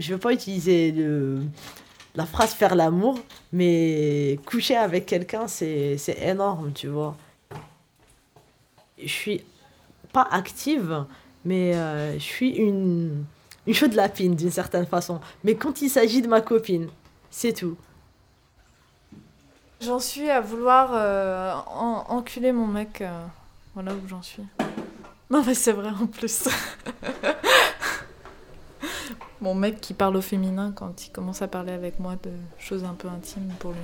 je veux pas utiliser le, la phrase faire l'amour, mais coucher avec quelqu'un, c'est énorme, tu vois. Je suis pas active, mais euh, je suis une, une chaude lapine d'une certaine façon. Mais quand il s'agit de ma copine, c'est tout. J'en suis à vouloir euh, enculer mon mec. Euh, voilà où j'en suis. Non, mais c'est vrai en plus. mon mec qui parle au féminin quand il commence à parler avec moi de choses un peu intimes pour lui.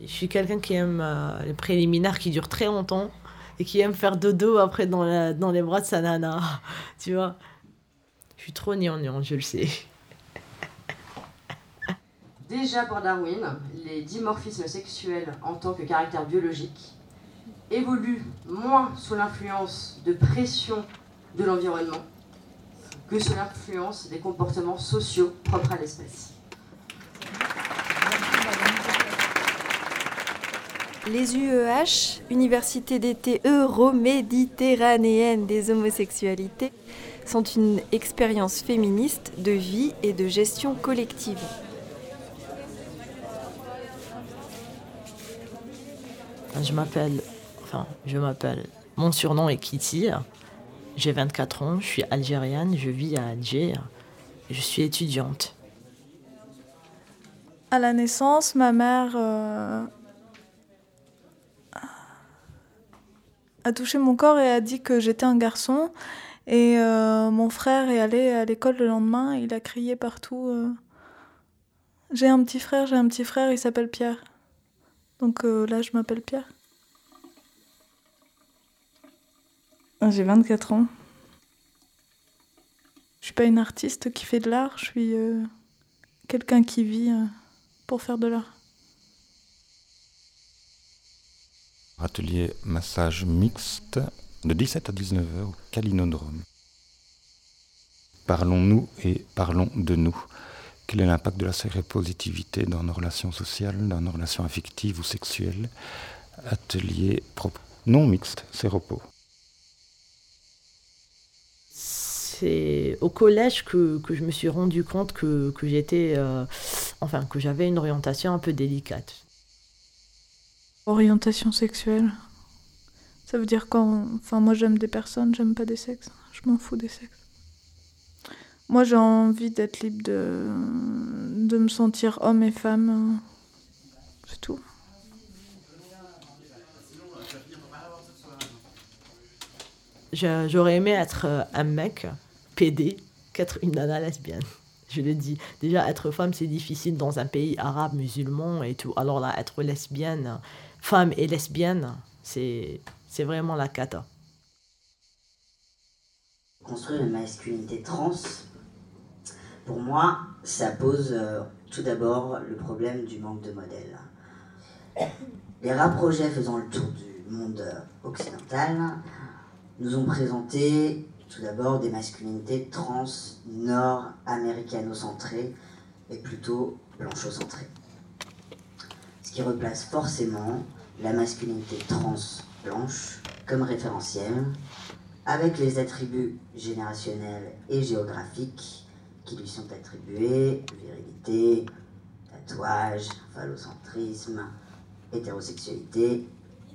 Je suis quelqu'un qui aime euh, les préliminaires qui durent très longtemps et qui aime faire dodo après dans, dans les bras de sa nana. Tu vois? Je suis trop gnangnan, je le sais. Déjà pour Darwin, les dimorphismes sexuels en tant que caractère biologique évoluent moins sous l'influence de pression de l'environnement que sous l'influence des comportements sociaux propres à l'espèce. Les UEH, Université d'été euro-méditerranéenne des homosexualités, sont une expérience féministe de vie et de gestion collective. Je m'appelle, enfin, je m'appelle, mon surnom est Kitty. J'ai 24 ans, je suis algérienne, je vis à Alger, je suis étudiante. À la naissance, ma mère euh, a touché mon corps et a dit que j'étais un garçon. Et euh, mon frère est allé à l'école le lendemain, il a crié partout euh, J'ai un petit frère, j'ai un petit frère, il s'appelle Pierre. Donc là, je m'appelle Pierre. Ah, j'ai 24 ans. Je suis pas une artiste qui fait de l'art, je suis quelqu'un qui vit pour faire de l'art. Atelier massage mixte de 17 à 19h au Calinodrome. Parlons-nous et parlons de nous. Quel est l'impact de la séropositivité dans nos relations sociales, dans nos relations affectives ou sexuelles? Atelier non mixte, séropo. C'est au collège que, je me suis rendu compte que, j'étais, euh, enfin, que j'avais une orientation un peu délicate. Orientation sexuelle. Ça veut dire quand. Enfin, moi j'aime des personnes, j'aime pas des sexes. Je m'en fous des sexes. Moi j'ai envie d'être libre de. de me sentir homme et femme. C'est tout. J'aurais aimé être euh, un mec PD qu'être une nana lesbienne. Je le dis. Déjà, être femme, c'est difficile dans un pays arabe, musulman et tout. Alors là, être lesbienne, femme et lesbienne, c'est vraiment la cata. Construire une masculinité trans, pour moi, ça pose euh, tout d'abord le problème du manque de modèles. Les rares projets faisant le tour du monde occidental nous ont présenté tout d'abord des masculinités trans nord-américano-centrées et plutôt blancho-centrées. Ce qui replace forcément la masculinité trans blanche comme référentiel, avec les attributs générationnels et géographiques qui lui sont attribués, virilité, tatouage, phallocentrisme, hétérosexualité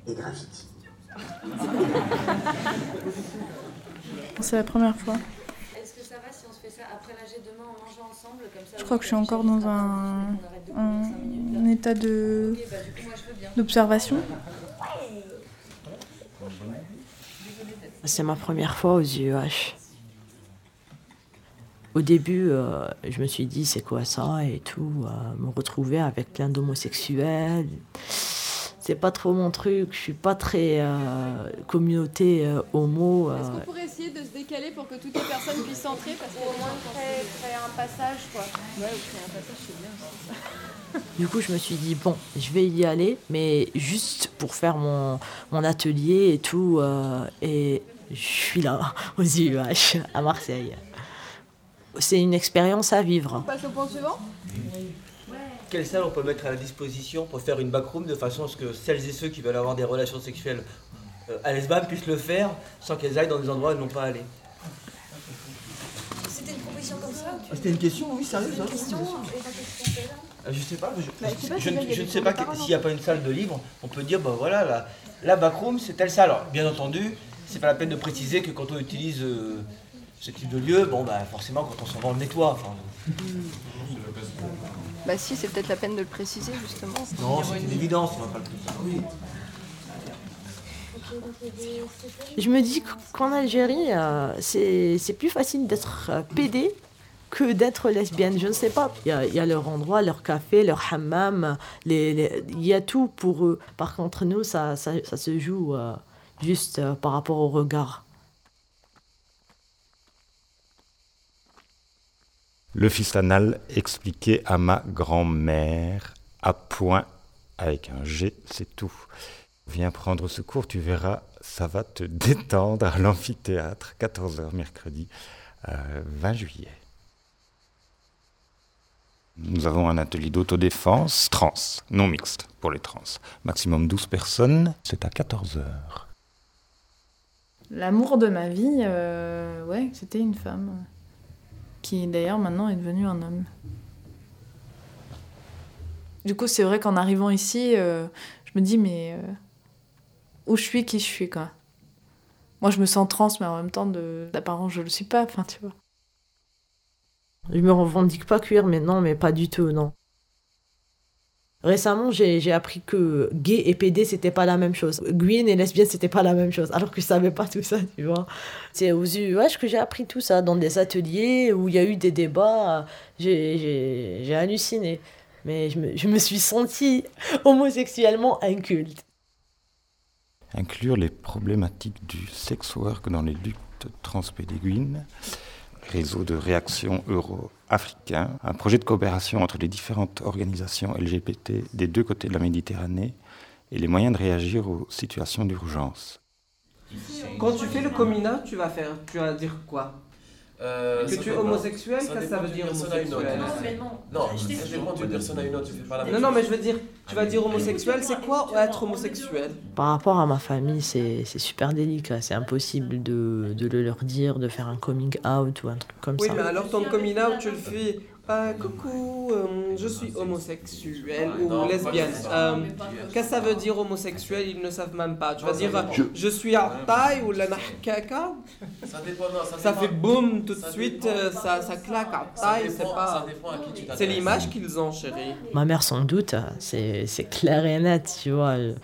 et graffiti. C'est la première fois. Est-ce que ça va si on se fait ça après l'âge demain en mangeant ensemble comme ça, Je crois que je suis encore dans un, un état de bah, d'observation. C'est ma première fois aux UH. Au début, euh, je me suis dit c'est quoi ça et tout, euh, me retrouver avec plein d'homosexuels c'est pas trop mon truc. Je suis pas très euh, communauté euh, homo. Euh. Est-ce qu'on pourrait essayer de se décaler pour que toutes les personnes puissent entrer parce Au moins créer, créer, un passage quoi. Ouais, ou créer un passage c'est bien aussi. Du coup, je me suis dit bon, je vais y aller, mais juste pour faire mon, mon atelier et tout. et je suis là aux IUH à Marseille. C'est une expérience à vivre. On passe au point suivant? Quelle salle on peut mettre à la disposition pour faire une backroom de façon à ce que celles et ceux qui veulent avoir des relations sexuelles euh, à lesbam puissent le faire sans qu'elles aillent dans des endroits où elles n'ont pas allé C'était une proposition comme ça Ah, C'était une question, oui, sérieux ça Euh, Je sais pas, je, Bah, pas, je c'est ne- je des sais pas s'il n'y a pas une salle de livre, on peut dire, bah voilà, la, la backroom c'est telle salle. Alors, bien entendu, c'est pas la peine de préciser que quand on utilise euh, ce type de lieu, bon bah forcément quand on s'en va on le nettoie. Enfin, Bah si, c'est peut-être la peine de le préciser justement. non, c'est une évidence, on va pas le préciser. Je me dis qu'en Algérie, euh, c'est c'est plus facile d'être euh, PD que d'être lesbienne. Je ne sais pas. Il y a, il y a leur endroit, leur café, leur hammam. Les, les- il y a tout pour eux. Par contre, nous, ça, ça, ça se joue euh, juste euh, par rapport au regard. Le fils anal expliqué à ma grand-mère à point avec un G, c'est tout. Viens prendre ce cours, tu verras, ça va te détendre à l'amphithéâtre, 14h mercredi euh, 20 juillet. Nous avons un atelier d'autodéfense trans, non mixte pour les trans. Maximum 12 personnes, c'est à 14h. L'amour de ma vie, euh, ouais, c'était une femme. Qui d'ailleurs maintenant est devenue un homme. Du coup, c'est vrai qu'en arrivant ici, euh, je me dis, mais euh, où je suis, qui je suis, quoi. Moi, je me sens trans, mais en même temps, de- d'apparence, je le suis pas, enfin, tu vois. Je me revendique pas cuir, mais non, mais pas du tout, non. Récemment, j'ai appris que gay et PD, c'était pas la même chose. Gwyn et lesbienne, c'était pas la même chose. Alors que je savais pas tout ça, tu vois. C'est aux UH que j'ai appris tout ça, dans des ateliers où il y a eu des débats. J'ai halluciné. Mais je me, je me suis sentie homosexuellement inculte. inclure les problématiques du sex work dans les luttes transpédéguines, réseau de réaction euro-africain, un projet de coopération entre les différentes organisations LGBT des deux côtés de la Méditerranée et les moyens de réagir aux situations d'urgence. Quand tu fais le coming out, tu vas faire, tu vas dire quoi? Euh, Que tu es homosexuel, Ça qu'est-ce que ça veut dire homosexuel. Non, ça dépend d'une personne à une autre, tu fais pas la même Non, non, mais je veux dire, tu vas dire homosexuel, c'est quoi être homosexuel? Par rapport à ma famille, c'est c'est super délicat. C'est impossible de, de le leur dire, de faire un coming out ou un truc comme Oui, ça. mais alors ton coming out, tu le fais. Coucou, euh, je suis homosexuel ou lesbienne. Euh, Qu'est-ce que ça veut dire homosexuel? Ils ne savent même pas. Tu vas dire, dépend. je suis à taille ou la nahkaka Ça dépend, non, ça Ça dépend. fait boum tout de suite, euh, ça, ça claque taille, c'est pas. C'est l'image qu'ils ont, chérie. Ma mère, sans doute, c'est c'est clair et net, tu vois. Elle,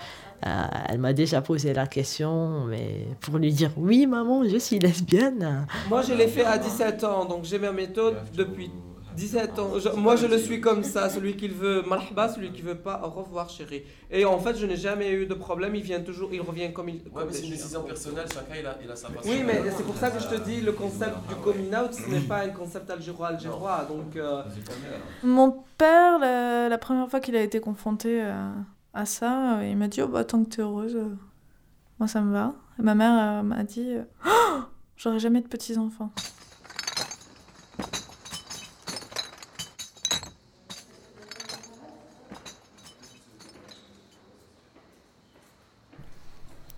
euh, elle m'a déjà posé la question, mais pour lui dire oui, maman, je suis lesbienne. Moi, je l'ai fait à 17 ans, donc j'ai ma méthode depuis 17 ans. Je- moi, je le suis comme ça. Celui qui veut marhaba, celui qui veut pas, au revoir, chérie. Et en fait, je n'ai jamais eu de problème. Il vient toujours, il revient comme il. Ouais, mais c'est une décision personnelle, chacun il a, il a sa façon. Oui, mais c'est pour ça que je te dis, le concept du coming out, ce n'est pas un concept algéro-algérois. Donc, euh, Mon père, la, la première fois qu'il a été confronté à, à ça, euh, il m'a dit oh, bah, Tant que tu es heureuse, euh, moi ça me va. Et ma mère euh, m'a dit euh, Oh, J'aurai jamais de petits-enfants.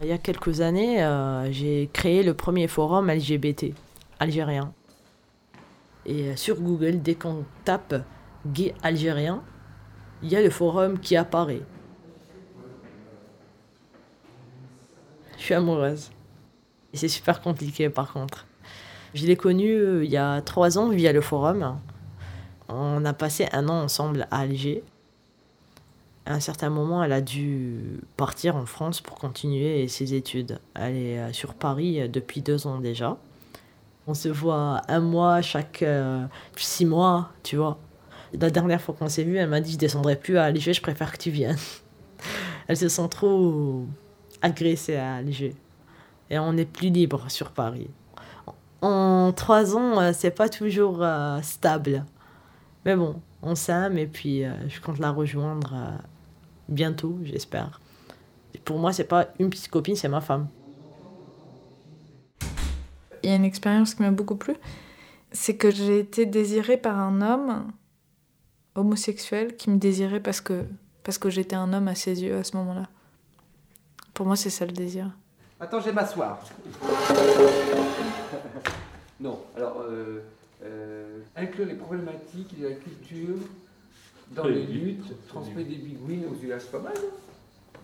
Il y a quelques années, euh, j'ai créé le premier forum LGBT algérien. Et euh, sur Google, dès qu'on tape gay algérien, il y a le forum qui apparaît. Je suis amoureuse. C'est super compliqué par contre. Je l'ai connu euh, il y a trois ans via le forum. On a passé un an ensemble à Alger. À un certain moment, elle a dû partir en France pour continuer ses études. Elle est euh, sur Paris euh, depuis deux ans déjà. On se voit un mois chaque euh, six mois, tu vois. La dernière fois qu'on s'est vu, elle m'a dit Je descendrai plus à Alger, je préfère que tu viennes. elle se sent trop agressée à Alger. Et on est plus libre sur Paris. En trois ans, c'est pas toujours stable. Mais bon, on s'aime et puis je compte la rejoindre bientôt, j'espère. Et Pour moi, c'est pas une petite copine, c'est ma femme. Il y a une expérience qui m'a beaucoup plu c'est que j'ai été désirée par un homme homosexuel qui me désirait parce que, parce que j'étais un homme à ses yeux à ce moment-là. Pour moi, c'est ça le désir. Attends, je vais m'asseoir. non, alors, euh, euh, inclure les problématiques de la culture dans les luttes, transmettre des bigouines aux UH, c'est pas mal. hein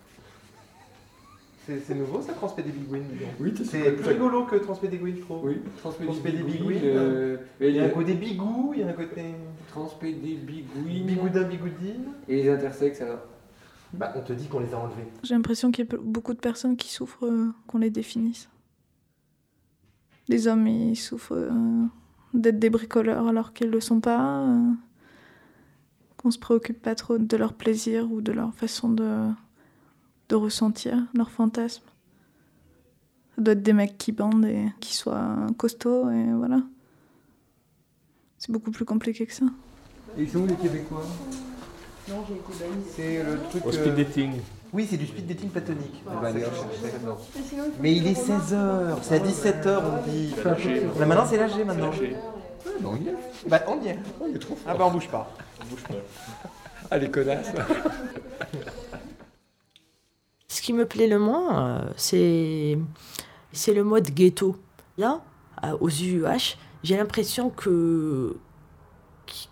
C'est c'est nouveau ça, transmettre des bigouines. Oui, c'est plus rigolo que transmettre des bigouines, je trouve. Oui, transmettre des bigouines. euh, il y a un côté bigou, il y a un côté. Transmettre des bigouines. Bigoudin, bigoudine. Et les intersexes alors? Bah, on te dit qu'on les a enlevés. J'ai l'impression qu'il y a beaucoup de personnes qui souffrent euh, qu'on les définisse. Les hommes, ils souffrent euh, d'être des bricoleurs alors qu'ils ne le sont pas. Qu'on se préoccupe pas trop de leur plaisir ou de leur façon de, de ressentir leur fantasme. Ça doit être des mecs qui bandent et qui soient costauds et voilà. C'est beaucoup plus compliqué que ça. Et ils sont où les Québécois? Non, j'ai été. C'est le truc. Au euh, speed dating. Oui, c'est du speed dating platonique. Bon. Mais il est 16h, c'est à 17h on dit. C'est lâché. Mais maintenant c'est lâché maintenant. Bah, on y est. Bah on y est. On est trop Ah bah on bouge pas. On bouge pas. Ah les connasses. Ce qui me plaît le moins, euh, c'est c'est le mode ghetto. Là, euh, aux UUH, j'ai l'impression que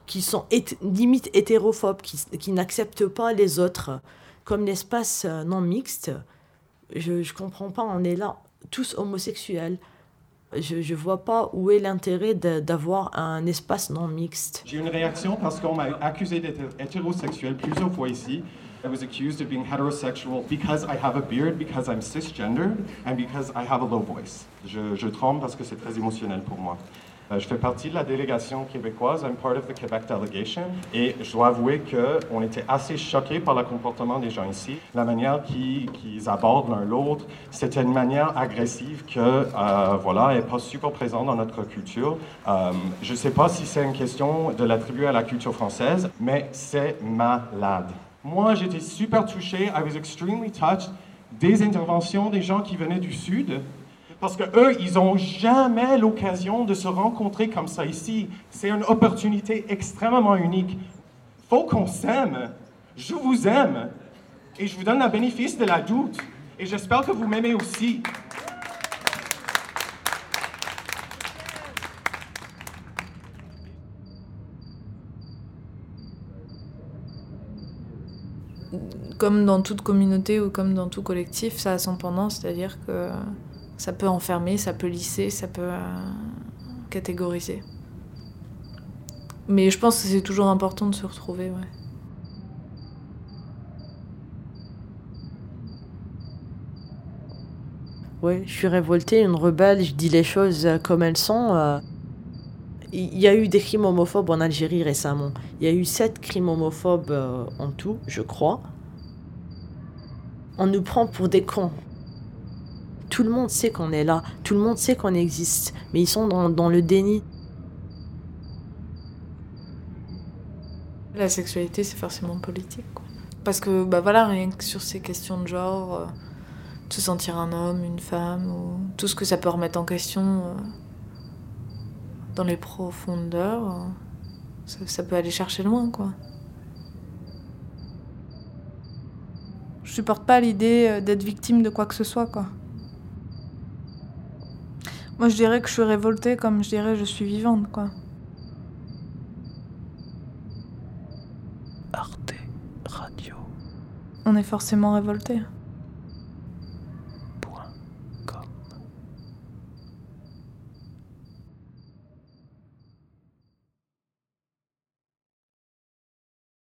qui- sont hét- limite hétérophobes, qui, qui n'acceptent pas les autres, comme l'espace euh, non mixte. Je je comprends pas, on est là tous homosexuels. Je je vois pas où est l'intérêt d'avoir un espace non mixte. J'ai une réaction parce qu'on m'a accusé d'être hétérosexuel plusieurs fois ici. I was accused of being heterosexual because I have a beard, because I'm cisgendered, and because I have a low voice. Je, je tremble parce que c'est très émotionnel pour moi. Euh, je fais partie de la délégation québécoise, I'm part of the Quebec delegation, et je dois avouer qu'on était assez choqués par le comportement des gens ici, la manière qu'ils qu'ils abordent l'un l'autre. C'était une manière agressive que, euh, voilà, n'est pas super présente dans notre culture. Euh, je ne sais pas si c'est une question de l'attribuer à la culture française, mais c'est malade. Moi, j'étais super touché, I was extremely touched des interventions des gens qui venaient du Sud, parce que eux, ils n'ont jamais l'occasion de se rencontrer comme ça ici. C'est une opportunité extrêmement unique. Faut qu'on s'aime. Je vous aime. Et je vous donne le bénéfice de la doute. Et j'espère que vous m'aimez aussi. Comme dans toute communauté ou comme dans tout collectif, ça a son pendant, c'est-à-dire que ça peut enfermer, ça peut lisser, ça peut euh, catégoriser. Mais je pense que c'est toujours important de se retrouver, ouais. Ouais, je suis révoltée, une rebelle, je dis les choses euh, comme elles sont. euh. Il y a eu des crimes homophobes en Algérie récemment. Il y a eu sept crimes homophobes en tout, je crois. On nous prend pour des cons. Tout le monde sait qu'on est là, tout le monde sait qu'on existe, mais ils sont dans, le déni. La sexualité, c'est forcément politique. Parce que, bah voilà, rien que sur ces questions de genre, euh, se sentir un homme, une femme, ou tout ce que ça peut remettre en question euh, dans les profondeurs, euh, ça, ça peut aller chercher loin, quoi. Je supporte pas l'idée d'être victime de quoi que ce soit, quoi. Moi, je dirais que je suis révoltée comme je dirais je suis vivante, quoi. Arte Radio. On est forcément révolté.